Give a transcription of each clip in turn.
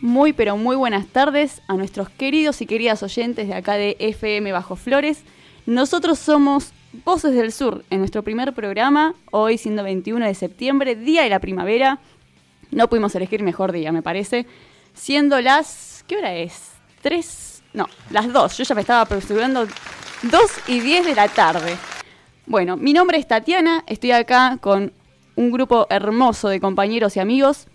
Muy, pero muy buenas tardes a nuestros queridos y queridas oyentes de acá de FM Bajo Flores. Nosotros somos Voces del Sur en nuestro primer programa, hoy siendo 21 de septiembre, día de la primavera. No pudimos elegir mejor día, me parece. Siendo las. ¿Qué hora es? ¿Tres? No, las dos. Yo ya me estaba apresurando. 2 y 10 de la tarde. Bueno, mi nombre es Tatiana, estoy acá con un grupo hermoso de compañeros y amigos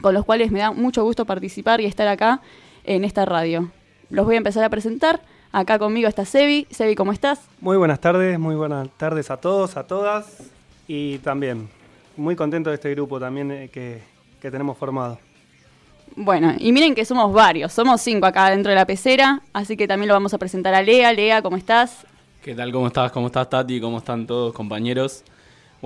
con los cuales me da mucho gusto participar y estar acá en esta radio. Los voy a empezar a presentar. Acá conmigo está Sebi. Sebi, ¿cómo estás? Muy buenas tardes, muy buenas tardes a todos, a todas. Y también muy contento de este grupo también eh, que, que tenemos formado. Bueno, y miren que somos varios, somos cinco acá dentro de la pecera, así que también lo vamos a presentar a Lea. Lea, ¿cómo estás? ¿Qué tal? ¿Cómo estás? ¿Cómo estás, Tati? ¿Cómo están todos, compañeros?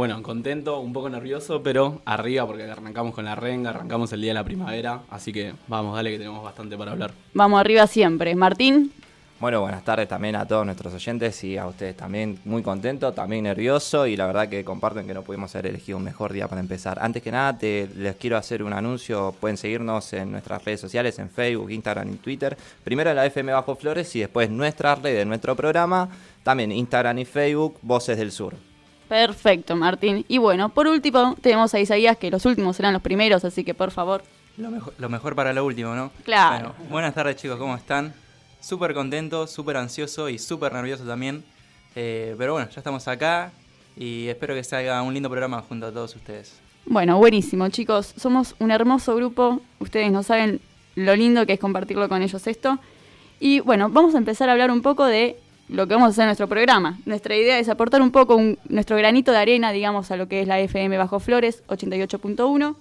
Bueno, contento, un poco nervioso, pero arriba porque arrancamos con la renga, arrancamos el día de la primavera, así que vamos, dale que tenemos bastante para hablar. Vamos arriba siempre. Martín. Bueno, buenas tardes también a todos nuestros oyentes y a ustedes también muy contento, también nervioso y la verdad que comparten que no pudimos haber elegido un mejor día para empezar. Antes que nada, te, les quiero hacer un anuncio, pueden seguirnos en nuestras redes sociales, en Facebook, Instagram y Twitter. Primero la FM Bajo Flores y después nuestra red de nuestro programa, también Instagram y Facebook, Voces del Sur. Perfecto, Martín. Y bueno, por último tenemos a Isaías, que los últimos serán los primeros, así que por favor. Lo mejor, lo mejor para lo último, ¿no? Claro. Bueno, buenas tardes chicos, ¿cómo están? Súper contento, súper ansioso y súper nervioso también. Eh, pero bueno, ya estamos acá y espero que salga un lindo programa junto a todos ustedes. Bueno, buenísimo, chicos. Somos un hermoso grupo. Ustedes no saben lo lindo que es compartirlo con ellos esto. Y bueno, vamos a empezar a hablar un poco de lo que vamos a hacer en nuestro programa. Nuestra idea es aportar un poco un- nuestro granito de arena, digamos, a lo que es la FM Bajo Flores 88.1,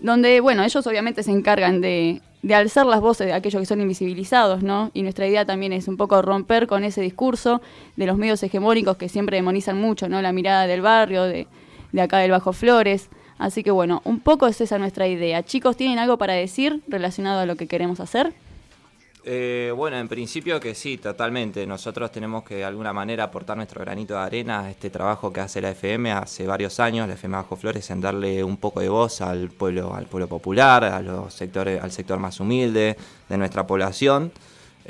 donde, bueno, ellos obviamente se encargan de, de alzar las voces de aquellos que son invisibilizados, ¿no? Y nuestra idea también es un poco romper con ese discurso de los medios hegemónicos que siempre demonizan mucho, ¿no? La mirada del barrio, de, de acá del Bajo Flores. Así que bueno, un poco es esa nuestra idea. Chicos, ¿tienen algo para decir relacionado a lo que queremos hacer? Eh, bueno, en principio que sí, totalmente. Nosotros tenemos que de alguna manera aportar nuestro granito de arena a este trabajo que hace la FM hace varios años, la FM Bajo Flores, en darle un poco de voz al pueblo, al pueblo popular, a los sectores, al sector más humilde de nuestra población.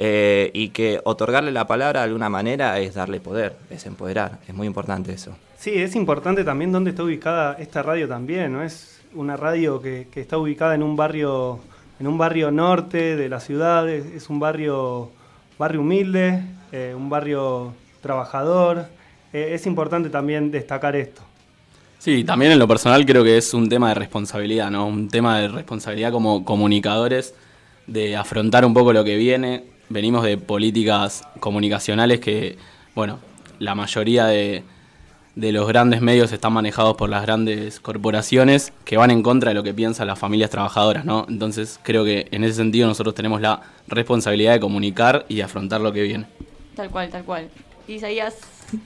eh, y que otorgarle la palabra de alguna manera es darle poder, es empoderar, es muy importante eso. Sí, es importante también dónde está ubicada esta radio también, ¿no? Es una radio que, que está ubicada en un barrio, en un barrio norte de la ciudad, es, un barrio, barrio humilde, eh, un barrio trabajador. Eh, es importante también destacar esto. Sí, también en lo personal creo que es un tema de responsabilidad, ¿no? Un tema de responsabilidad como comunicadores, de afrontar un poco lo que viene. Venimos de políticas comunicacionales que, bueno, la mayoría de, de los grandes medios están manejados por las grandes corporaciones que van en contra de lo que piensan las familias trabajadoras, ¿no? Entonces creo que en ese sentido nosotros tenemos la responsabilidad de comunicar y de afrontar lo que viene. Tal cual, tal cual. Isaías,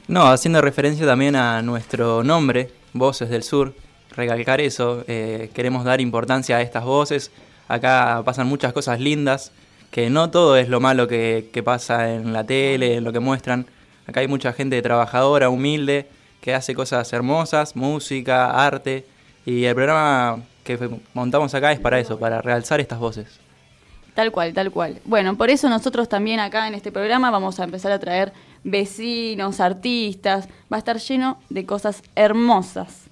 No, haciendo referencia también a nuestro nombre, Voces del Sur, recalcar eso, eh, queremos dar importancia a estas voces. Acá pasan muchas cosas lindas, que no todo es lo malo que, que pasa en la tele, en lo que muestran. Acá hay mucha gente trabajadora, humilde, que hace cosas hermosas, música, arte. Y el programa que montamos acá es para eso, para realzar estas voces. Tal cual, tal cual. Bueno, por eso nosotros también acá en este programa vamos a empezar a traer vecinos, artistas, va a estar lleno de cosas hermosas.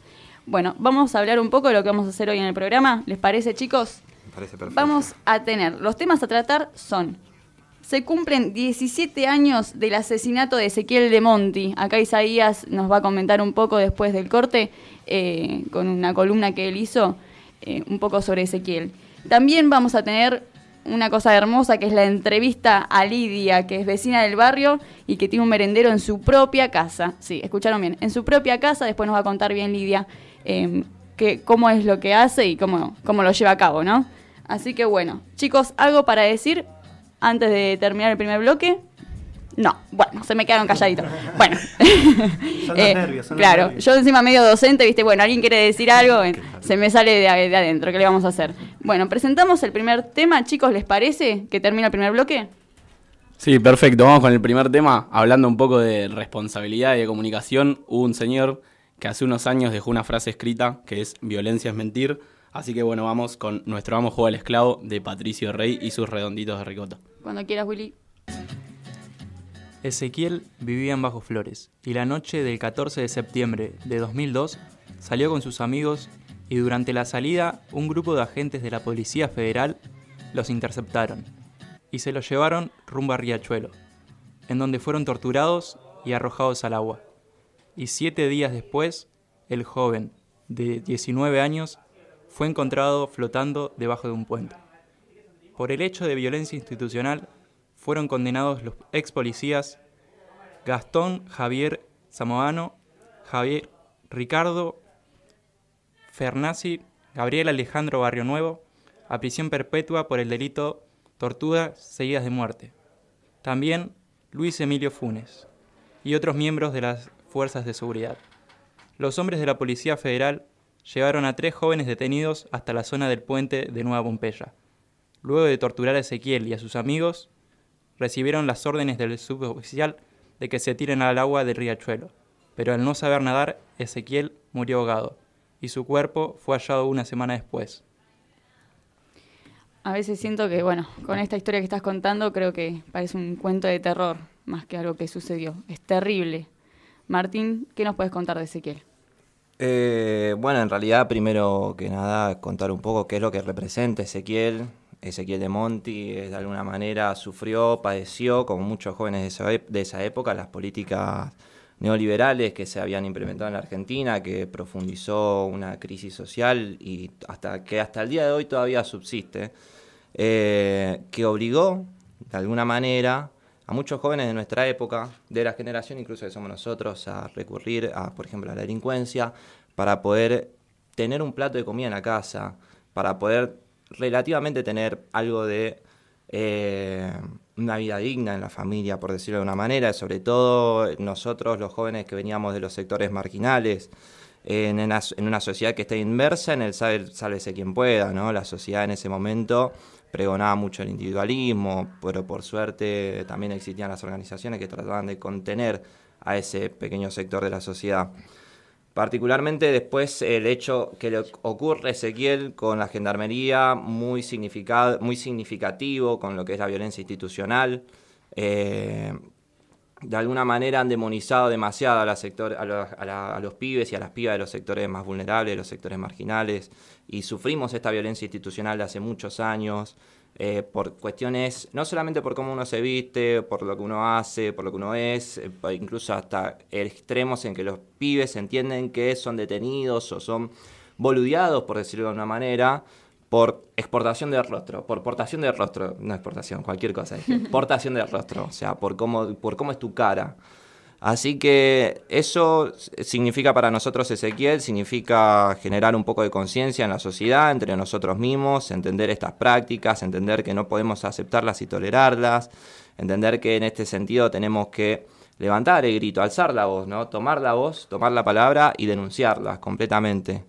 Bueno, vamos a hablar un poco de lo que vamos a hacer hoy en el programa. ¿Les parece, chicos? Me parece perfecto. Vamos a tener, los temas a tratar son, se cumplen 17 años del asesinato de Ezequiel de Monti. Acá Isaías nos va a comentar un poco después del corte, eh, con una columna que él hizo, eh, un poco sobre Ezequiel. También vamos a tener una cosa hermosa que es la entrevista a Lidia, que es vecina del barrio y que tiene un merendero en su propia casa. Sí, escucharon bien, en su propia casa, después nos va a contar bien Lidia eh, que, cómo es lo que hace y cómo, cómo lo lleva a cabo, ¿no? Así que bueno, chicos, ¿algo para decir antes de terminar el primer bloque? No, bueno, se me quedaron calladitos. Bueno, Son los nervios, son los claro, nervios. yo encima medio docente, viste, bueno, alguien quiere decir algo, eh, se me sale de, de adentro, ¿qué le vamos a hacer? Bueno, presentamos el primer tema, chicos, ¿les parece que termina el primer bloque? Sí, perfecto. Vamos con el primer tema, hablando un poco de responsabilidad y de comunicación. Hubo un señor que hace unos años dejó una frase escrita que es violencia es mentir. Así que bueno, vamos con nuestro amo juego al esclavo de Patricio Rey y sus redonditos de ricota. Cuando quieras, Willy. Ezequiel vivía en Bajo Flores y la noche del 14 de septiembre de 2002 salió con sus amigos y durante la salida un grupo de agentes de la Policía Federal los interceptaron y se los llevaron rumbo a Riachuelo, en donde fueron torturados y arrojados al agua. Y siete días después, el joven, de 19 años, fue encontrado flotando debajo de un puente. Por el hecho de violencia institucional, fueron condenados los ex policías Gastón Javier Samoano, Javier Ricardo Fernasi, Gabriel Alejandro Barrio Nuevo, a prisión perpetua por el delito tortura seguidas de muerte. También Luis Emilio Funes y otros miembros de las fuerzas de seguridad. Los hombres de la Policía Federal llevaron a tres jóvenes detenidos hasta la zona del puente de Nueva Pompeya. Luego de torturar a Ezequiel y a sus amigos, recibieron las órdenes del suboficial de que se tiren al agua del riachuelo, pero al no saber nadar, Ezequiel murió ahogado, y su cuerpo fue hallado una semana después. A veces siento que, bueno, con esta historia que estás contando, creo que parece un cuento de terror más que algo que sucedió. Es terrible. Martín, ¿qué nos puedes contar de Ezequiel? Eh, bueno, en realidad, primero que nada, contar un poco qué es lo que representa Ezequiel. Ezequiel de Monti, de alguna manera, sufrió, padeció, como muchos jóvenes de esa, de esa época, las políticas neoliberales que se habían implementado en la Argentina, que profundizó una crisis social y hasta que hasta el día de hoy todavía subsiste, eh, que obligó, de alguna manera, a muchos jóvenes de nuestra época, de la generación incluso que somos nosotros, a recurrir a, por ejemplo, a la delincuencia para poder tener un plato de comida en la casa, para poder relativamente tener algo de eh, una vida digna en la familia, por decirlo de una manera, sobre todo nosotros los jóvenes que veníamos de los sectores marginales, en, una, sociedad que está inmersa en el sálvese quien pueda, ¿no? La sociedad en ese momento pregonaba mucho el individualismo, pero por suerte también existían las organizaciones que trataban de contener a ese pequeño sector de la sociedad. Particularmente después el hecho que le ocurre Ezequiel con la gendarmería, muy, muy significativo con lo que es la violencia institucional. Eh, de alguna manera han demonizado demasiado a, sector, a, los pibes y a las pibas de los sectores más vulnerables, de los sectores marginales, y sufrimos esta violencia institucional de hace muchos años, eh, por cuestiones, no solamente por cómo uno se viste, por lo que uno hace, por lo que uno es, eh, incluso hasta extremos en que los pibes entienden que son detenidos o son boludeados, por decirlo de una manera, por exportación del rostro, por portación del rostro, no exportación, cualquier cosa, portación del rostro, o sea, por cómo, por cómo es tu cara. Así que eso significa para nosotros Ezequiel, significa generar un poco de conciencia en la sociedad, entre nosotros mismos, entender estas prácticas, entender que no podemos aceptarlas y tolerarlas, entender que en este sentido tenemos que levantar el grito, alzar la voz, ¿no? tomar la voz, tomar la palabra y denunciarlas completamente.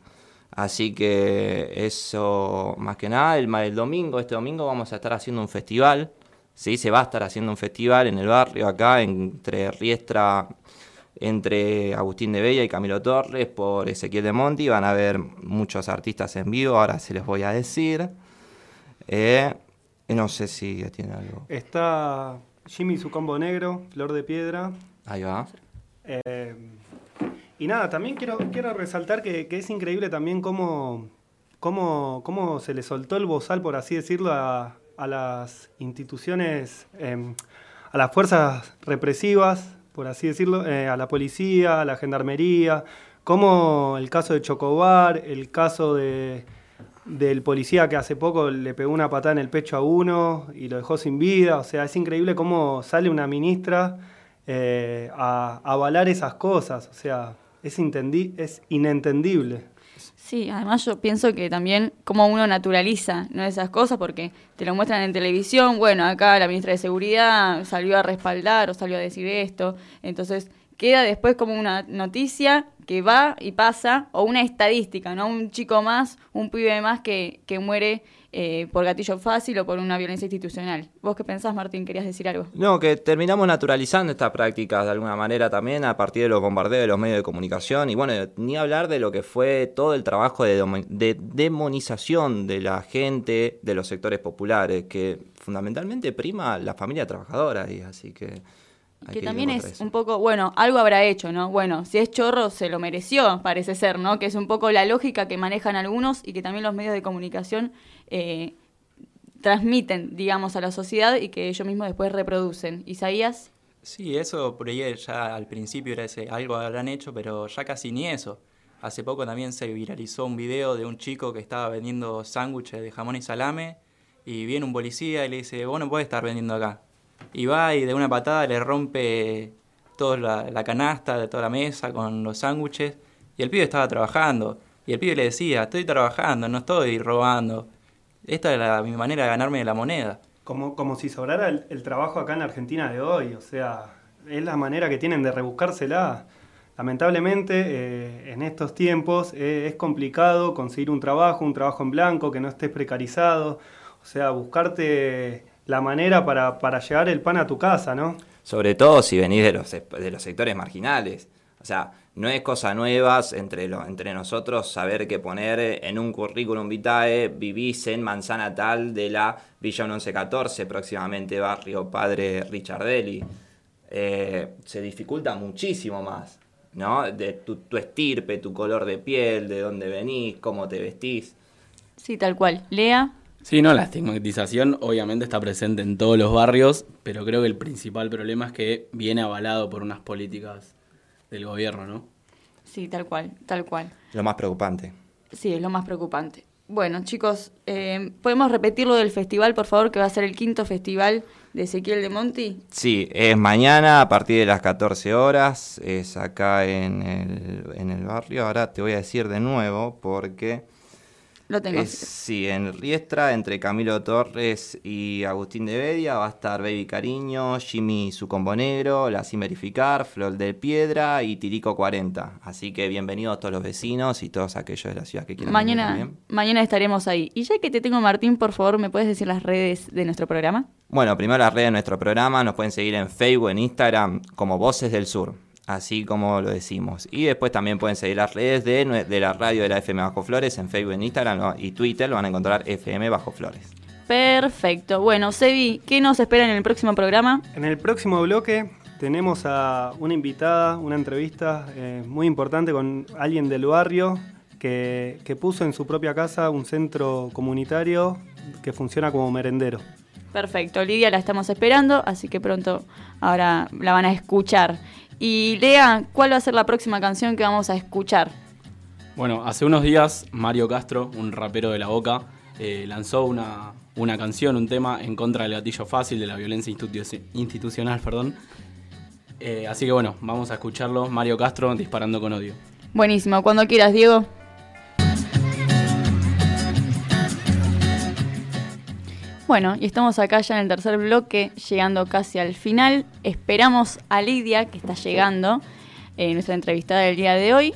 Así que eso, más que nada, el, el domingo, este domingo vamos a estar haciendo un festival. ¿Sí? Se va a estar haciendo un festival en el barrio acá, entre Riestra, entre Agustín de Bella y Camilo Torres, por Ezequiel de Monti. Van a haber muchos artistas en vivo, ahora se les voy a decir. Eh, no sé si tiene algo. Está Jimmy su combo negro, Flor de Piedra. Ahí va. Eh, y nada, también quiero, quiero resaltar que, es increíble también cómo, cómo, cómo, se le soltó el bozal, por así decirlo, a, las instituciones, em, a las fuerzas represivas, por así decirlo, eh, a la policía, a la gendarmería, como el caso de Chocobar, el caso de, del policía que hace poco le pegó una patada en el pecho a uno y lo dejó sin vida. O sea, es increíble cómo sale una ministra eh, a, a avalar esas cosas. O sea, es, es inentendible. Sí, además yo pienso que también como uno naturaliza ¿no? esas cosas porque te lo muestran en televisión, bueno, acá la ministra de Seguridad salió a respaldar o salió a decir esto, entonces queda después como una noticia que va y pasa, o una estadística, ¿no? Un chico más, un pibe más que, que muere eh, por gatillo fácil o por una violencia institucional. ¿Vos qué pensás, Martín? ¿Querías decir algo? No, que terminamos naturalizando estas prácticas de alguna manera también a partir de los bombardeos de los medios de comunicación y bueno, ni hablar de lo que fue todo el trabajo de, de demonización de la gente de los sectores populares, que fundamentalmente prima la familia trabajadora y así que que, también es un poco, bueno, algo habrá hecho, ¿no? Bueno, si es chorro, se lo mereció, parece ser, ¿no? Que es un poco la lógica que manejan algunos y que también los medios de comunicación eh, transmiten, digamos, a la sociedad y que ellos mismos después reproducen. Isaías. Sí, eso por ahí ya al principio era ese, algo habrán hecho, pero ya casi ni eso. Hace poco también se viralizó un video de un chico que estaba vendiendo sándwiches de jamón y salame y viene un policía y le dice, vos no podés estar vendiendo acá y va y de una patada le rompe toda la, canasta de toda la mesa con los sándwiches y el pibe estaba trabajando y el pibe le decía, estoy trabajando, no estoy robando. Esta es la, mi manera de ganarme la moneda. Como, como si sobrara el, trabajo acá en Argentina de hoy, o sea, es la manera que tienen de rebuscársela. Lamentablemente, eh, en estos tiempos eh, es complicado conseguir un trabajo, un trabajo en blanco, que no estés precarizado. O sea, buscarte la manera para, para llevar el pan a tu casa, ¿no? Sobre todo si venís de los, de los sectores marginales. O sea, no es cosa nueva entre, lo, entre nosotros saber que poner en un currículum vitae vivís en manzana tal de la Villa 1114, próximamente barrio Padre Richardelli. Eh, se dificulta muchísimo más, ¿no? De tu, tu, estirpe, tu color de piel, de dónde venís, cómo te vestís. Sí, tal cual. Lea. Sí, no, la estigmatización obviamente está presente en todos los barrios, pero creo que el principal problema es que viene avalado por unas políticas del gobierno, ¿no? Sí, tal cual, tal cual. Lo más preocupante. Sí, es lo más preocupante. Bueno, chicos, eh, ¿podemos repetir lo del festival, por favor, que va a ser el quinto festival de Ezequiel de Monti? Sí, es mañana a partir de las 14 horas, es acá en el, en el barrio. Ahora te voy a decir de nuevo porque lo tengo. sí, en Riestra, entre Camilo Torres y Agustín de Bedia, va a estar Baby Cariño, Jimmy Su Combo Negro, La Cimerificar, Flor de Piedra y Tirico 40. Así que bienvenidos todos los vecinos y todos aquellos de la ciudad que quieran mañana, venir Mañana estaremos ahí. Y ya que te tengo, Martín, por favor, ¿me puedes decir las redes de nuestro programa? Bueno, primero las redes de nuestro programa. Nos pueden seguir en Facebook, en Instagram, como Voces del Sur así como lo decimos. Y después también pueden seguir las redes de, de la radio de la FM Bajo Flores en Facebook, en Instagram y Twitter, lo van a encontrar FM Bajo Flores. Perfecto. Bueno, Sebi, ¿qué nos espera en el próximo programa? En el próximo bloque tenemos a una invitada, una entrevista eh, muy importante con alguien del barrio que, que puso en su propia casa un centro comunitario que funciona como merendero. Perfecto, Lidia la estamos esperando, así que pronto ahora la van a escuchar. Y Lea, ¿cuál va a ser la próxima canción que vamos a escuchar? Bueno, hace unos días Mario Castro, un rapero de la Boca, eh, lanzó una, una, canción, un tema en contra del gatillo fácil, de la violencia institucional, perdón. Eh, así que bueno, vamos a escucharlo. Mario Castro disparando con odio. Buenísimo, cuando quieras, Diego. Bueno, y estamos acá ya en el tercer bloque, llegando casi al final. Esperamos a Lidia, que está llegando, eh, nuestra entrevistada del día de hoy.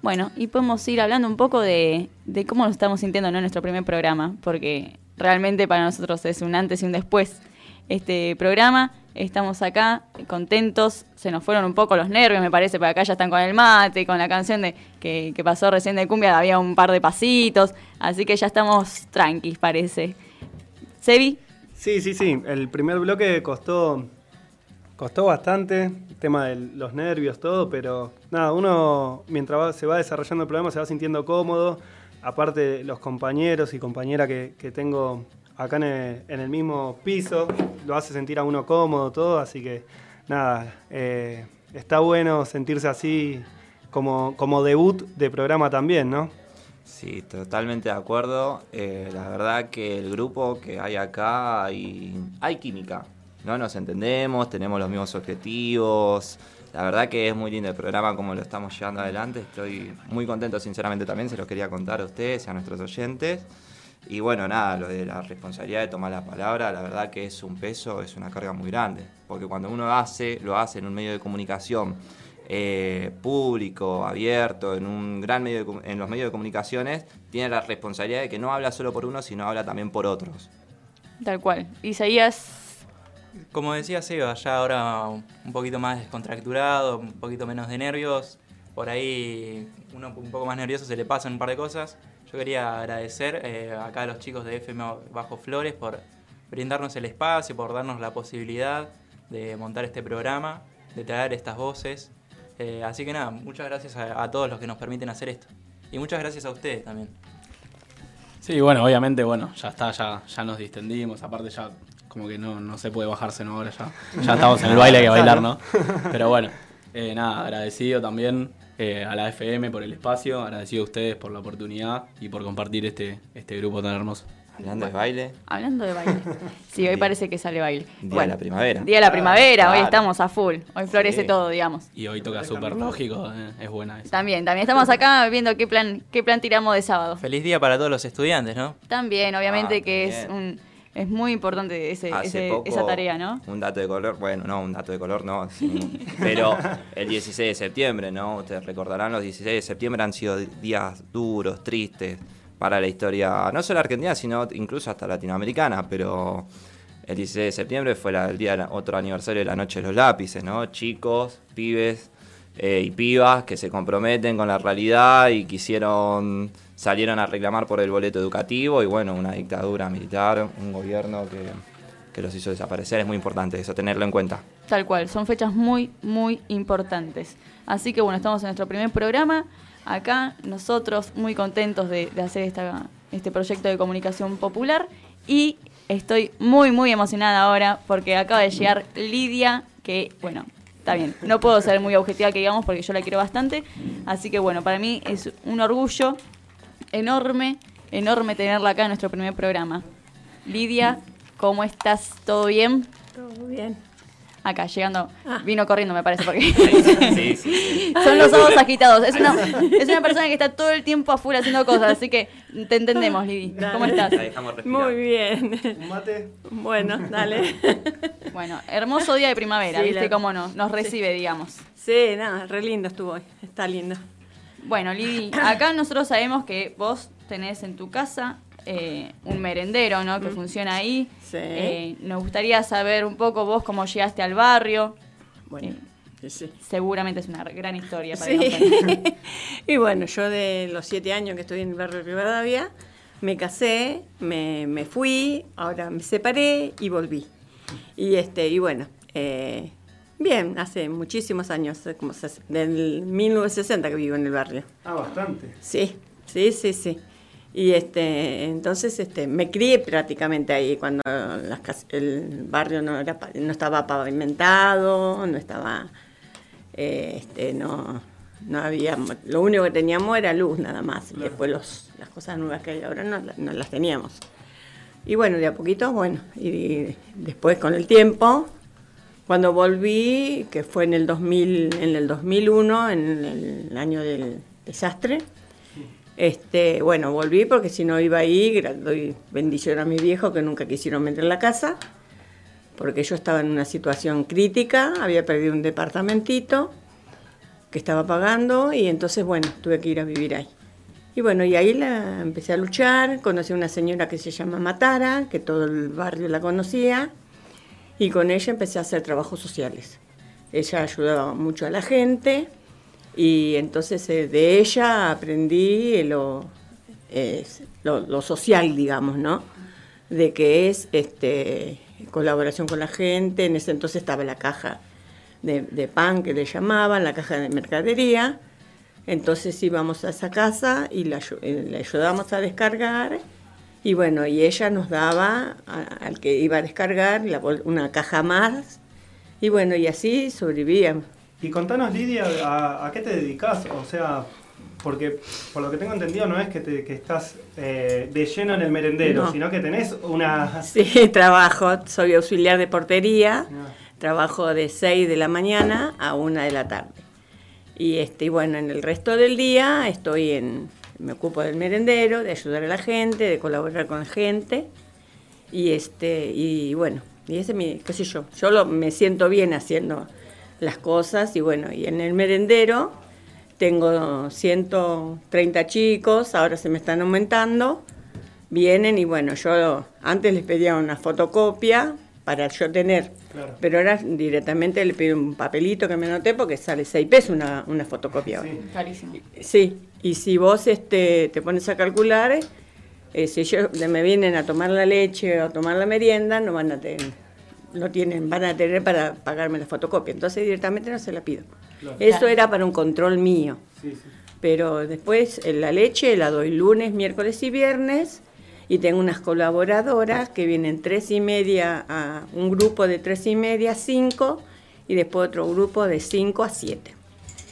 Bueno, y podemos ir hablando un poco de, cómo nos estamos sintiendo en nuestro primer programa, porque realmente para nosotros es un antes y un después este programa. Estamos acá contentos, se nos fueron un poco los nervios, me parece, porque acá ya están con el mate, con la canción de que, que pasó recién de cumbia, había un par de pasitos, así que ya estamos tranquis, parece. Sebi. Sí, sí, sí. El primer bloque costó, costó bastante, el tema de los nervios, todo, pero nada, uno mientras se va desarrollando el programa se va sintiendo cómodo. Aparte, los compañeros y compañeras que, tengo acá en el, mismo piso, lo hace sentir a uno cómodo, todo, así que nada, eh, está bueno sentirse así como, como debut de programa también, ¿no? Sí, totalmente de acuerdo. Eh, la verdad que el grupo que hay acá hay, hay química. ¿no? Nos entendemos, tenemos los mismos objetivos. La verdad que es muy lindo el programa como lo estamos llevando adelante. Estoy muy contento, sinceramente, también se los quería contar a ustedes y a nuestros oyentes. Y bueno, nada, lo de la responsabilidad de tomar la palabra, la verdad que es un peso, es una carga muy grande. Porque cuando uno hace, lo hace en un medio de comunicación eh, público, abierto, en un gran medio en los medios de comunicaciones, tiene la responsabilidad de que no habla solo por uno, sino habla también por otros. Tal cual. Isaías. Como decía Seba, ya ahora un poquito más descontracturado, un poquito menos de nervios. Por ahí uno un poco más nervioso se le pasan un par de cosas. Yo quería agradecer eh, acá a los chicos de FM Bajo Flores por brindarnos el espacio, por darnos la posibilidad de montar este programa, de traer estas voces eh, así que nada, muchas gracias a, todos los que nos permiten hacer esto. Y muchas gracias a ustedes también. Sí, bueno, obviamente, bueno, ya está, ya, ya nos distendimos, aparte ya como que no, no se puede bajarse, ¿no? Ahora ya, ya estamos en el baile, hay que bailar, ¿no? Pero bueno, eh, nada, agradecido también eh, a la FM por el espacio, agradecido a ustedes por la oportunidad y por compartir este, este grupo tan hermoso. Hablando de baile. Hablando de baile. Sí, hoy parece que sale baile. Día de la primavera. Día de la primavera, hoy estamos a full. Hoy florece todo, digamos. Y hoy toca súper lógico, eh, es buena esa. También, también estamos acá viendo qué plan, qué plan tiramos de sábado. Feliz día para todos los estudiantes, ¿no? También, obviamente ah, que es un es muy importante ese, esa tarea, ¿no? Un dato de color, bueno, no, un dato de color no, pero el 16 de septiembre, ¿no? Ustedes recordarán, los 16 de septiembre han sido días duros, tristes, para la historia, no solo argentina, sino incluso hasta latinoamericana, pero el 16 de septiembre fue el día otro aniversario de la Noche de los Lápices, ¿no? Chicos, pibes eh, y pibas que se comprometen con la realidad y quisieron, salieron a reclamar por el boleto educativo y bueno, una dictadura militar, un gobierno que, que los hizo desaparecer, es muy importante eso, tenerlo en cuenta. Tal cual, son fechas muy, muy importantes. Así que bueno, estamos en nuestro primer programa acá, nosotros muy contentos de, hacer esta, este proyecto de comunicación popular y estoy muy, muy emocionada ahora porque acaba de llegar Lidia, que, bueno, está bien, no puedo ser muy objetiva que digamos porque yo la quiero bastante, así que bueno, para mí es un orgullo enorme, enorme tenerla acá en nuestro primer programa. Lidia, ¿cómo estás? ¿Todo bien? Todo bien acá, llegando, ah. vino corriendo me parece, porque son los ojos agitados. Es una, es una persona que está todo el tiempo a full haciendo cosas, así que te entendemos, Lidi. ¿Cómo estás? Muy bien. ¿Un mate? Bueno, dale. Bueno, hermoso día de primavera, ¿viste cómo nos, nos recibe, digamos? Sí, nada, re lindo estuvo hoy, está lindo. Bueno, Lidi, acá nosotros sabemos que vos tenés en tu casa eh, un merendero, ¿no? Que funciona ahí. Sí. Eh, nos gustaría saber un poco vos cómo llegaste al barrio. Bueno. Eh, sí. Seguramente es una gran historia para sí. y bueno, yo de los siete años que estoy en el barrio de Rivadavia, me casé, me, me, fui, ahora me separé y volví. Y este, y bueno, bien, hace muchísimos años, como del 1960 que vivo en el barrio. Ah, bastante. Sí, sí, sí, sí. Y este, entonces este, me crié prácticamente ahí cuando el barrio no, era, no estaba pavimentado, no estaba, eh, este, no, no había, lo único que teníamos era luz nada más, y después los, las cosas nuevas que hay ahora no, no, las teníamos. Y bueno, de a poquito, bueno, y después con el tiempo, cuando volví, que fue en el 2000, en el 2001, en el año del desastre, este, bueno, volví porque si no iba ahí, doy bendición a mi viejo que nunca quisieron meter la casa, porque yo estaba en una situación crítica, había perdido un departamentito que estaba pagando y entonces, bueno, tuve que ir a vivir ahí. Y bueno, y ahí la empecé a luchar, conocí a una señora que se llama Matara, que todo el barrio la conocía, y con ella empecé a hacer trabajos sociales. Ella ayudaba mucho a la gente y entonces eh, de ella aprendí lo, lo, social, digamos, ¿no? De que es este, colaboración con la gente. En ese entonces estaba la caja de, pan que le llamaban, la caja de mercadería. Entonces íbamos a esa casa y la, eh, le ayudábamos a descargar. Y bueno, y ella nos daba al que iba a descargar una caja más. Y bueno, y así sobrevivíamos y contanos, Lidia, ¿a, qué te dedicas? O sea, porque por lo que tengo entendido no es que, te, que estás eh, de lleno en el merendero, sino que tenés una... Sí, trabajo, soy auxiliar de portería, ah. trabajo de 6 de la mañana a 1 de la tarde. Y, este, bueno, en el resto del día estoy en, me ocupo del merendero, de ayudar a la gente, de colaborar con la gente. Y, este, y bueno, y ese es mi, qué sé yo, yo lo, me siento bien haciendo las cosas y bueno, y en el merendero tengo 130 chicos, ahora se me están aumentando, vienen y bueno, yo antes les pedía una fotocopia para yo tener, Claro. pero ahora directamente le pido un papelito que me anoté porque sale 6 pesos una, una fotocopia. ahora. Sí. Carísimo. Sí, y si vos este, te pones a calcular, eh, si ellos me vienen a tomar la leche o a tomar la merienda, no van a tener, no tienen, van a tener para pagarme la fotocopia. Entonces directamente no se la pido. Eso era para un control mío. Sí, sí. Pero después la leche la doy lunes, miércoles y viernes. Y tengo unas colaboradoras que vienen tres y media a un grupo de tres y media a cinco y después otro grupo de cinco a siete.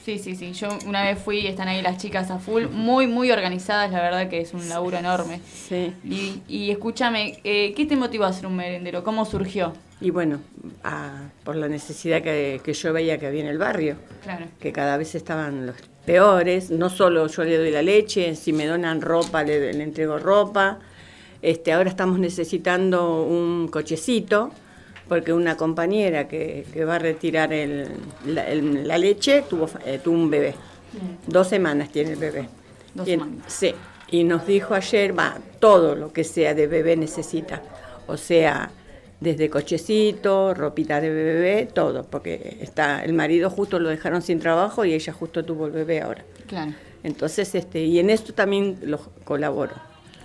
Sí, sí, sí. Yo una vez fui y están ahí las chicas a full, muy, muy organizadas, la verdad que es un laburo enorme. Sí. Y, y escúchame, eh, ¿qué te motivó a ser un merendero? ¿Cómo surgió? Y bueno, a- por la necesidad que, que yo veía que había en el barrio, Claro. que cada vez estaban los peores, no solo yo le doy la leche, si me donan ropa le, le entrego ropa. Este, ahora estamos necesitando un cochecito, porque una compañera que, que va a retirar el- la, el- la leche tuvo, eh, tuvo un bebé. Dos semanas tiene el bebé. Dos Y semanas. Sí, y nos dijo ayer, va, todo lo que sea de bebé necesita. O sea, desde cochecito, ropita de bebé, todo, porque está el marido justo lo dejaron sin trabajo y ella justo tuvo el bebé ahora. Claro. Entonces, este, y en esto también los colaboro.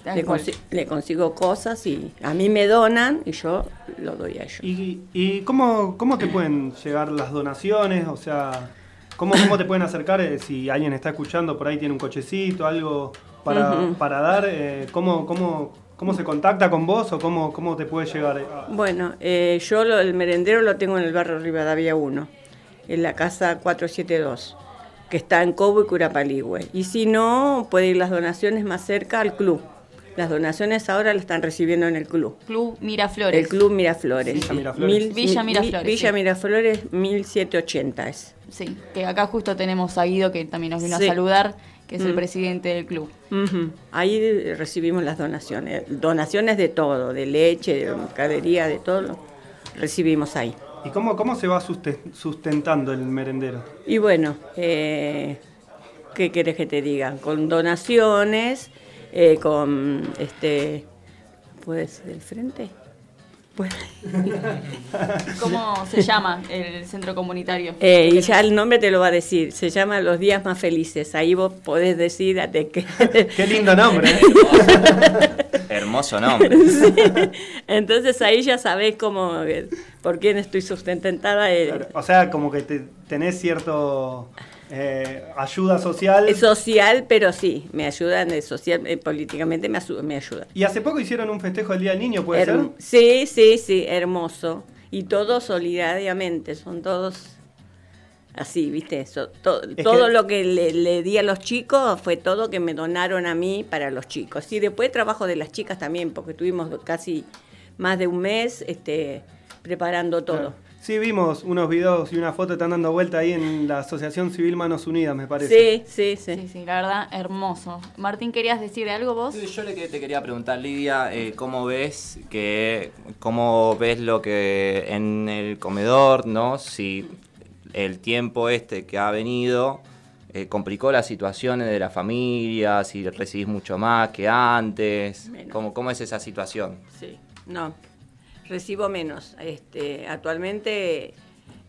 Le, cual. consi- le consigo cosas y a mí me donan y yo lo doy a ellos. ¿Y, y cómo, cómo te pueden llegar las donaciones? O sea, ¿cómo, cómo te pueden acercar eh, si alguien está escuchando, por ahí tiene un cochecito, algo para, para dar? eh, ¿cómo, cómo, ¿Cómo se contacta con vos o cómo, cómo te puede llegar? eh, Bueno, eh, yo lo- el merendero lo tengo en el barrio Rivadavia 1, en la casa 472, que está en Cobo y Curapaligüe. Y si no, puede ir las donaciones más cerca al club. Las donaciones ahora las están recibiendo en el club. Club Miraflores. El Club Miraflores. Villa Miraflores. Villa mi- Miraflores, Villa sí. Miraflores 1780 es. Sí, que acá justo tenemos a Guido que también nos vino Sí. a saludar, que es el Mm. presidente del club. Ahí recibimos las donaciones. Donaciones de todo, de leche, de mercadería, de todo. lo Recibimos ahí. ¿Y cómo, cómo se va suste- sustentando el merendero? Y bueno, eh, ¿qué querés que te diga? Con donaciones, eh, con este. ¿Puedes del frente? Pues, ¿Cómo se llama el centro comunitario? eh, y ya el nombre te lo va a decir. Se llama Los Días Más Felices. Ahí vos podés decir a de qué. Qué lindo nombre. ¿eh? Hermoso nombre. Entonces ahí ya sabés cómo, eh, por quién estoy sustentada. Claro, O sea, como que te, tenés cierto eh, ayuda social. Social, pero sí, me ayudan, social, eh, políticamente me, me ayudan. Y hace poco hicieron un festejo del Día del Niño, ¿puede Herm- ser? Sí, sí, sí, hermoso. Y todos solidariamente, son todos así, ¿viste? So- to- Es todo que- lo que le, le di a los chicos fue todo que me donaron a mí para los chicos. Y después trabajo de las chicas también, porque tuvimos casi más de un mes este, preparando todo. Sí, vimos unos videos y una foto están dando vuelta ahí en la Asociación Civil Manos Unidas, me parece. Sí, sí, sí. Sí, sí, la verdad, hermoso. Martín, ¿querías decir algo vos? Sí, Yo le te quería preguntar, Lidia, eh, ¿cómo ves que cómo ves lo que en el comedor, no? Si el tiempo este que ha venido eh, complicó las situaciones de la familia, si recibís mucho más que antes, Menos. ¿cómo, cómo es esa situación? Sí, no, recibo menos. Este, actualmente,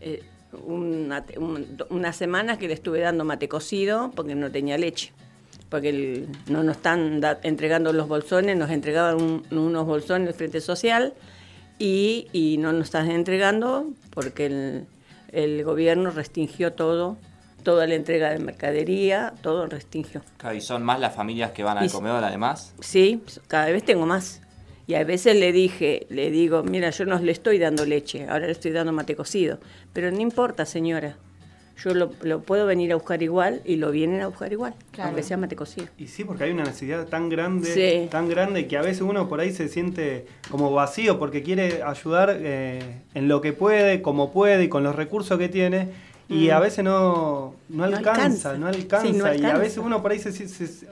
eh, una- un- unas semanas que le estuve dando mate cocido porque no tenía leche. Porque el- no nos están da- entregando los bolsones, nos entregaban un- unos bolsones del Frente Social y, y no nos están entregando porque el, el gobierno restringió todo, toda la entrega de mercadería, todo restringió. ¿Y son más las familias que van al comedor además? Sí, cada vez tengo más. Y a veces le dije, le digo, mira, yo no le estoy dando leche, ahora le estoy dando mate cocido. Pero no importa, señora. Yo lo, lo puedo venir a buscar igual y lo vienen a buscar igual, Claro. aunque sea mate cocido. Y sí, porque hay una necesidad tan grande, Sí. tan grande que a veces uno por ahí se siente como vacío porque quiere ayudar eh, en lo que puede, como puede y con los recursos que tiene. Y Mm. a veces no, no, No alcanza, alcanza. no alcanza. Sí, no Y a veces uno por ahí se, se- se-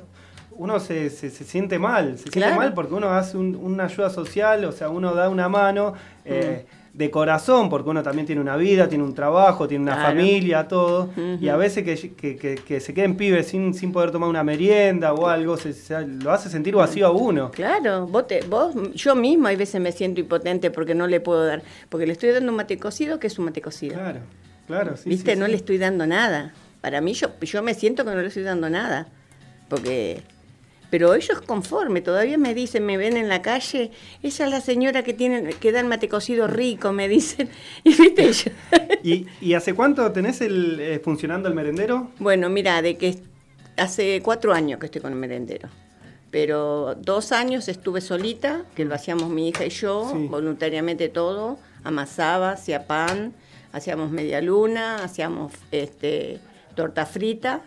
uno se, se- se siente mal, se siente mal porque uno hace un- una ayuda social, o sea, uno da una mano. eh, de corazón, porque uno también tiene una vida, tiene un trabajo, tiene una Claro. familia, todo, y a veces que, que- que- que se queden pibes sin, sin poder tomar una merienda o algo, se, se- lo hace sentir vacío a uno. Claro, vos, te- vos, yo mismo hay veces me siento impotente porque no le puedo dar, porque le estoy dando un mate cocido, que es un mate cocido. Claro, claro, sí. ¿Viste? sí, no sí. le estoy dando nada. Para mí, yo, yo me siento que no le estoy dando nada. Porque. Pero ellos conforme, todavía me dicen, me ven en la calle, esa es la señora que tiene, que da el mate cocido rico, me dicen. Y viste, yo- ¿Y, y hace cuánto tenés el, eh, funcionando el merendero? Bueno, mira, de que hace cuatro años que estoy con el merendero. Pero dos años estuve solita, que lo hacíamos mi hija y yo, Sí. voluntariamente todo. Amasaba, hacía pan, hacíamos media luna, hacíamos este, torta frita.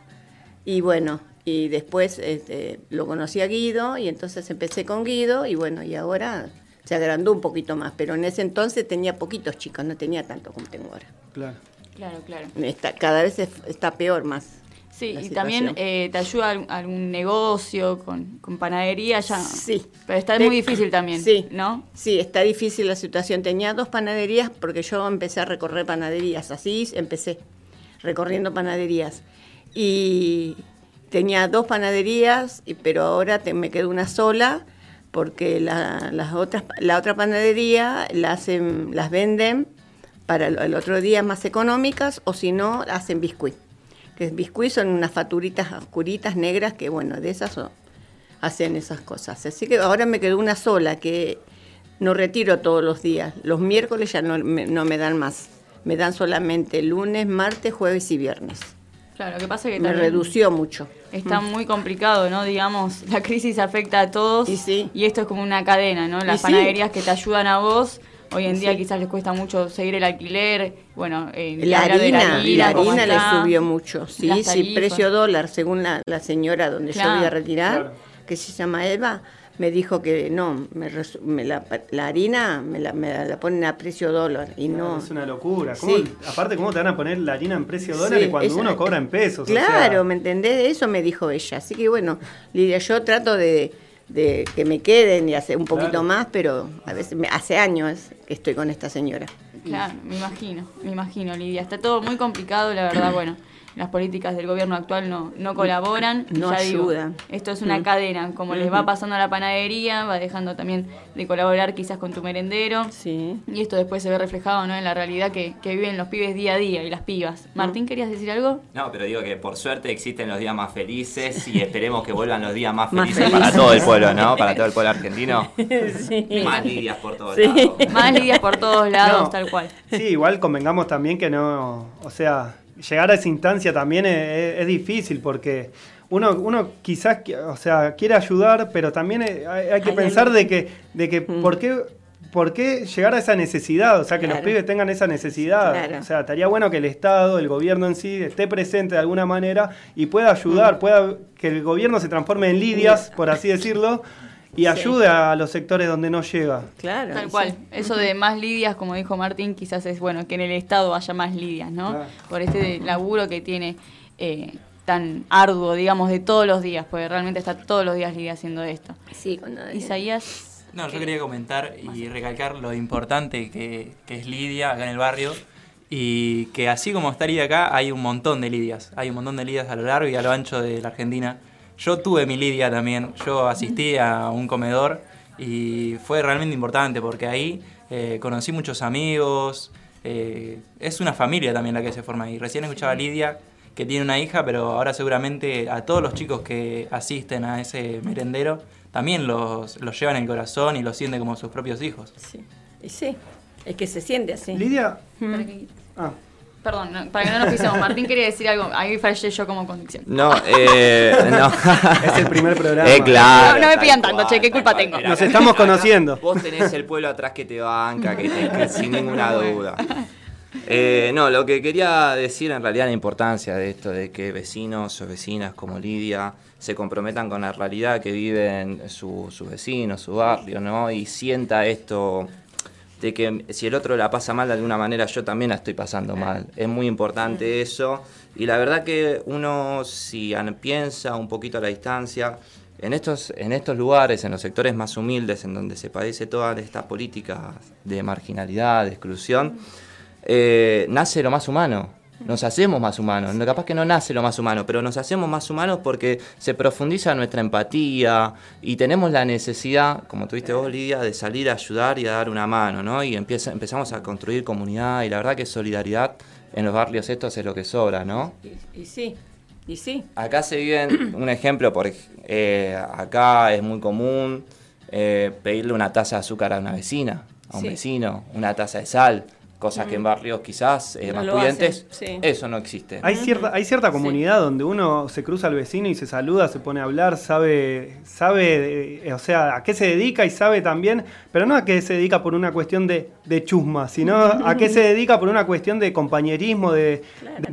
Y bueno, y después este, lo conocí a Guido y entonces empecé con Guido y bueno, y ahora se agrandó un poquito más. Pero en ese entonces tenía poquitos chicos, no tenía tanto como tengo ahora. Claro. Claro, claro. Está, cada vez es- está peor más. Sí, y también eh, te ayuda algún, algún negocio con, con panadería ya. Sí. Pero está Te- muy difícil también, Sí. ¿no? Sí, está difícil la situación. Tenía dos panaderías porque yo empecé a recorrer panaderías. Así empecé, recorriendo panaderías. Y tenía dos panaderías, pero ahora me quedó una sola porque la, las otras, la otra panadería la hacen, las venden para el, otro día más económicas o si no, hacen biscuit. Que biscuit son unas faturitas oscuritas negras que, bueno, de esas hacen esas cosas. Así que ahora me quedó una sola que no retiro todos los días. Los miércoles ya no me dan más. Me dan solamente lunes, martes, jueves y viernes. Claro, lo que pasa es que Me también redució mucho. está muy complicado, ¿no? Digamos, la crisis afecta a todos Y sí. esto es como una cadena, ¿no? Las Y sí. panaderías que te ayudan a vos, hoy en Y día sí. quizás les cuesta mucho seguir el alquiler, bueno, eh, La hablar de harina, la harina le subió mucho. Sí, sí, precio dólar, según la, la señora donde yo voy a retirar, Claro. que se llama Eva, me dijo que no, me resu- me la, la harina me la, me la ponen a precio dólar y no. Es una locura. ¿Cómo- Sí. Aparte, ¿cómo te van a poner la harina en precio dólares Sí, cuando uno cobra en pesos? O Claro, sea, ¿me entendés? Eso me dijo ella. Así que bueno, Lidia, yo trato de, de que me queden y hacer un poquito Claro. más, pero a veces me- hace años que estoy con esta señora. Claro, me imagino, me imagino, Lidia. Está todo muy complicado, la verdad, bueno. Las políticas del gobierno actual no, no colaboran. No ya digo, ayudan. esto es una Mm. cadena, como les va pasando a la panadería, va dejando también de colaborar quizás con tu merendero. Sí. Y esto después se ve reflejado ¿no? en la realidad que, que viven los pibes día a día y las pibas. Martín, ¿querías decir algo? No, pero digo que por suerte existen los días más felices y esperemos que vuelvan los días más Más felices, felices. para todo el pueblo, ¿no? Para todo el pueblo argentino. sí. Más lidias por todos Sí. lados. Más lidias por todos lados, No. tal cual. Sí, igual convengamos también que no, o sea, llegar a esa instancia también es, difícil porque uno, uno quizás, qui- o sea, quiere ayudar, pero también hay, hay que Hay pensar algo- de que, de que Mm. ¿por qué, por qué llegar a esa necesidad? O sea, que los pibes tengan esa necesidad. Claro. O sea, estaría bueno que el Estado, el gobierno en sí, esté presente de alguna manera y pueda ayudar, pueda que el gobierno se transforme en lidias, por así decirlo, y ayude a los sectores donde no llega. Claro. Tal sí. cual. Eso de más lidias, como dijo Martín, quizás es bueno que en el Estado haya más lidias, ¿no? Claro. Por este laburo que tiene eh, tan arduo, digamos, de todos los días, porque realmente está todos los días Lidia haciendo esto. Sí, cuando- Isaías. No, yo quería comentar y recalcar lo importante que, que es Lidia acá en el barrio y que así como está Lidia acá, hay un montón de Lidias. Hay un montón de Lidias a lo largo y a lo ancho de la Argentina. Yo tuve mi Lidia también. Yo asistí a un comedor y fue realmente importante porque ahí eh, conocí muchos amigos. eh, es una familia también la que se forma ahí. Recién escuchaba a Lidia que tiene una hija, pero ahora seguramente a todos los chicos que asisten a ese merendero también los, los llevan en el corazón y los sienten como sus propios hijos. Sí. Y sí, es que se siente así. Lidia, Para que- ah, Perdón, no, para que no nos pisemos. Martín quería decir algo. Ahí fallé yo como conducción. No, eh, no. Es el primer programa. Eh, claro. No, no me pidan tanto, cual, che, ¿qué culpa cual. tengo? Nos estamos acá conociendo. Vos tenés el pueblo atrás que te banca, que te, que sin ninguna duda. Eh, no, lo que quería decir en realidad la importancia de esto, de que vecinos o vecinas como Lidia se comprometan con la realidad que viven su- sus vecinos, su barrio, ¿no? Y sienta esto de que si el otro la pasa mal de alguna manera, yo también la estoy pasando mal. Es muy importante eso. Y la verdad que uno, si piensa un poquito a la distancia, en estos, en estos lugares, en los sectores más humildes, en donde se padece toda esta política de marginalidad, de exclusión, eh, nace lo más humano. Nos hacemos más humanos. Capaz que no nace lo más humano, pero nos hacemos más humanos porque se profundiza nuestra empatía y tenemos la necesidad, como tuviste vos, Lidia, de salir a ayudar y a dar una mano, ¿no? Y empieza, empezamos a construir comunidad y la verdad que solidaridad en los barrios estos es lo que sobra, ¿no? Y, sí, y sí. Acá se vive un ejemplo, por, eh, acá es muy común eh, pedirle una taza de azúcar a una vecina, a un vecino, una taza de sal cosas que en barrios quizás eh, más pudientes, eso no existe. Hay cierta, hay cierta comunidad donde uno se cruza al vecino y se saluda, se pone a hablar, sabe, sabe, o sea, a qué se dedica y sabe también, pero no a qué se dedica por una cuestión de, chusma, sino a qué se dedica por una cuestión de compañerismo, de,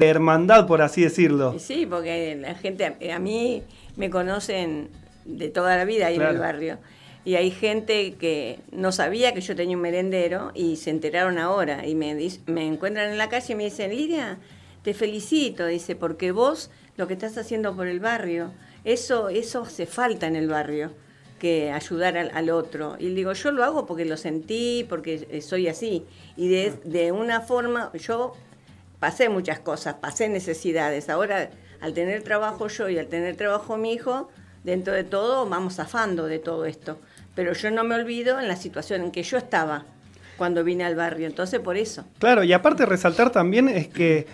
hermandad, por así decirlo. Sí, porque la gente, a mí me conocen de toda la vida ahí en el barrio y hay gente que no sabía que yo tenía un merendero y se enteraron ahora y me, me encuentran en la calle y me dicen, Lidia, te felicito, dice, porque vos lo que estás haciendo por el barrio, eso, eso hace falta en el barrio, que ayudar al, otro. Y digo, yo lo hago porque lo sentí, porque soy así. Y de, de una forma, yo pasé muchas cosas, pasé necesidades. Ahora, al tener trabajo yo y al tener trabajo mi hijo, dentro de todo vamos zafando de todo esto pero yo no me olvido en la situación en que yo estaba cuando vine al barrio, entonces por eso. Claro, y aparte resaltar también es que,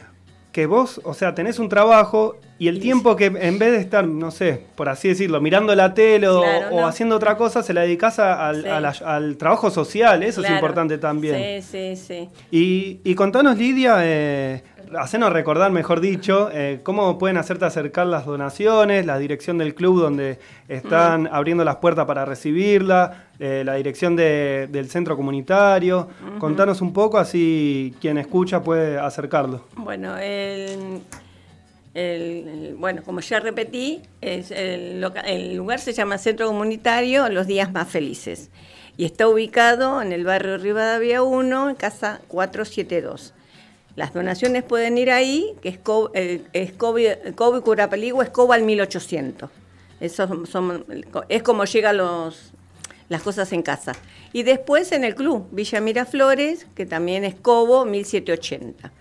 que vos, o sea, tenés un trabajo y el tiempo que en vez de estar, no sé, por así decirlo, mirando la tele o, haciendo otra cosa, se la dedicás al, trabajo social, eso es importante también. Sí, sí, sí. Y, y contanos, Lidia, eh, hacenos recordar, mejor dicho, eh, cómo pueden hacerte acercar las donaciones, la dirección del club donde están abriendo las puertas para recibirla, eh, la dirección del centro comunitario. Contanos un poco, así quien escucha puede acercarlo. Bueno, el, bueno como ya repetí, es el, el lugar se llama Centro Comunitario Los Días Más Felices y está ubicado en el barrio Rivadavia 1, en casa 472. Las donaciones pueden ir ahí, que es Kobe, Curapeligua, es al 1800. Eso es como llegan los, las cosas en casa. Y después en el club, Villa Miraflores, que también es Cobo 1780.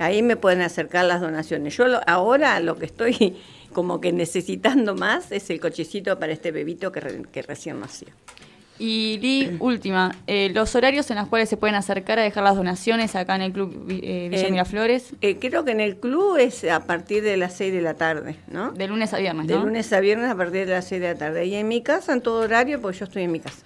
Ahí me pueden acercar las donaciones. Yo ahora lo que estoy como que necesitando más es el cochecito para este bebito que, que recién nació. Y Lee, última, eh, los horarios en los cuales se pueden acercar a dejar las donaciones acá en el Club eh, Villa Miraflores. Eh, creo que en el club es a partir de las 6 de la tarde, ¿no? De lunes a viernes, ¿no? De lunes a viernes a partir de las 6 de la tarde. Y en mi casa, en todo horario, porque yo estoy en mi casa.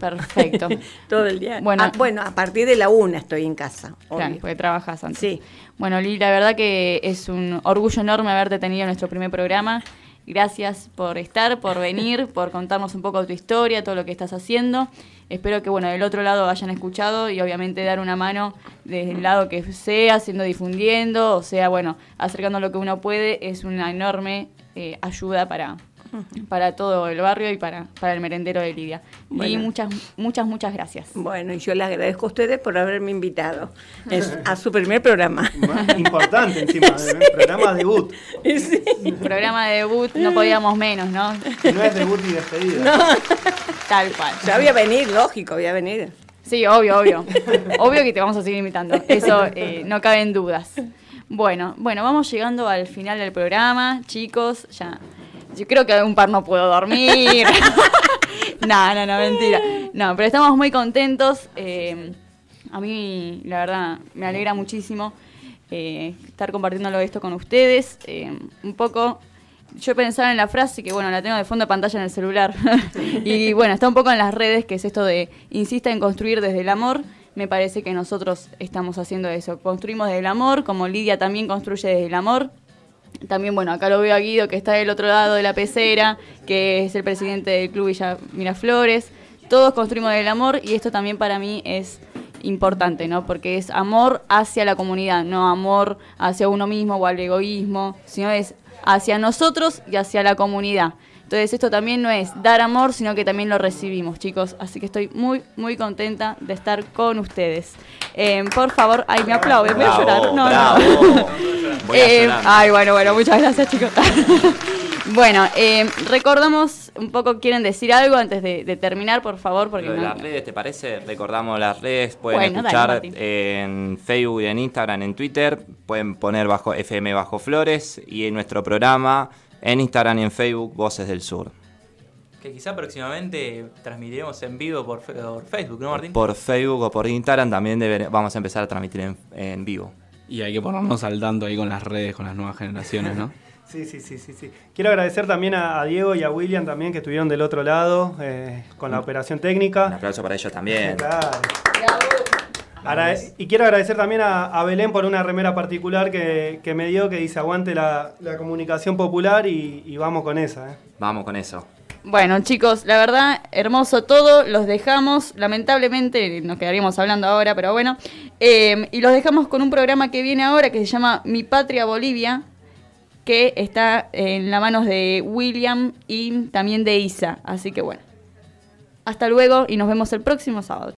Perfecto. todo el día. Bueno, ah, bueno, a partir de la una estoy en casa. Claro, porque trabajas antes. Sí. Bueno, Lee, la verdad que es un orgullo enorme haberte tenido en nuestro primer programa. Gracias por estar, por venir, por contarnos un poco tu historia, todo lo que estás haciendo. Espero que bueno, del otro lado hayan escuchado y obviamente dar una mano desde el lado que sea, siendo difundiendo, o sea, bueno, acercando lo que uno puede, es una enorme eh, ayuda para, para todo el barrio y para, para el merendero de Lidia. Y muchas, muchas, muchas gracias. Bueno, y yo le agradezco a ustedes por haberme invitado a su primer programa. Importante encima, ¿eh? programa debut. Sí. Programa de debut, no podíamos menos, ¿no? No es debut ni despedida. Tal cual. Ya voy a venir, lógico, voy a venir. Sí, obvio, obvio. obvio que te vamos a seguir invitando. Eso eh, no cabe en dudas. Bueno, bueno, vamos llegando al final del programa, chicos. Ya yo creo que un par no puedo dormir. no, no, no, mentira. No, pero estamos muy contentos. Eh, a mí, la verdad, me alegra muchísimo eh, estar compartiéndolo esto con ustedes. Eh, un poco, yo pensaba en la frase que, bueno, la tengo de fondo de pantalla en el celular. y bueno, está un poco en las redes, que es esto de insista en construir desde el amor. Me parece que nosotros estamos haciendo eso. Construimos desde el amor, como Lidia también construye desde el amor. También, bueno, acá lo veo a Guido, que está del otro lado de la pecera, que es el presidente del Club Villa Miraflores. Todos construimos el amor y esto también para mí es importante, ¿no? Porque es amor hacia la comunidad, no amor hacia uno mismo o al egoísmo, sino es hacia nosotros y hacia la comunidad. Entonces esto también no es dar amor, sino que también lo recibimos, chicos. Así que estoy muy, muy contenta de estar con ustedes. Eh, por favor, ay, me aplauden, voy a llorar. No, no. Eh, ay, bueno, bueno, muchas gracias, chicos. bueno, eh, recordamos un poco quieren decir algo antes de, de terminar, por favor, porque Lo de no- las redes, ¿te parece? Recordamos las redes, pueden Bueno, escuchar en Facebook, en Instagram, en Twitter, pueden poner bajo FM Bajo Flores y en nuestro programa en Instagram y en Facebook Voces del Sur. Que quizá próximamente transmitiremos en vivo por, Facebook, ¿no, Martín? Por Facebook o por Instagram también deber- vamos a empezar a transmitir en, en vivo. Y hay que ponernos al tanto ahí con las redes, con las nuevas generaciones, ¿no? Sí, sí, sí, sí, sí. Quiero agradecer también a, a Diego y a William también que estuvieron del otro lado eh, con la operación Un técnica. aplauso para ellos también. Claro. Agrade- y quiero agradecer también a, a Belén por una remera particular que, que me dio que dice aguante la, la comunicación popular y, y vamos con esa. eh. Vamos con eso. Bueno, chicos, la verdad, hermoso todo. Los dejamos, lamentablemente, nos quedaríamos hablando ahora, pero bueno. Eh, y los dejamos con un programa que viene ahora que se llama Mi Patria Bolivia, que está en las manos de William y también de Isa. Así que bueno. Hasta luego y nos vemos el próximo sábado.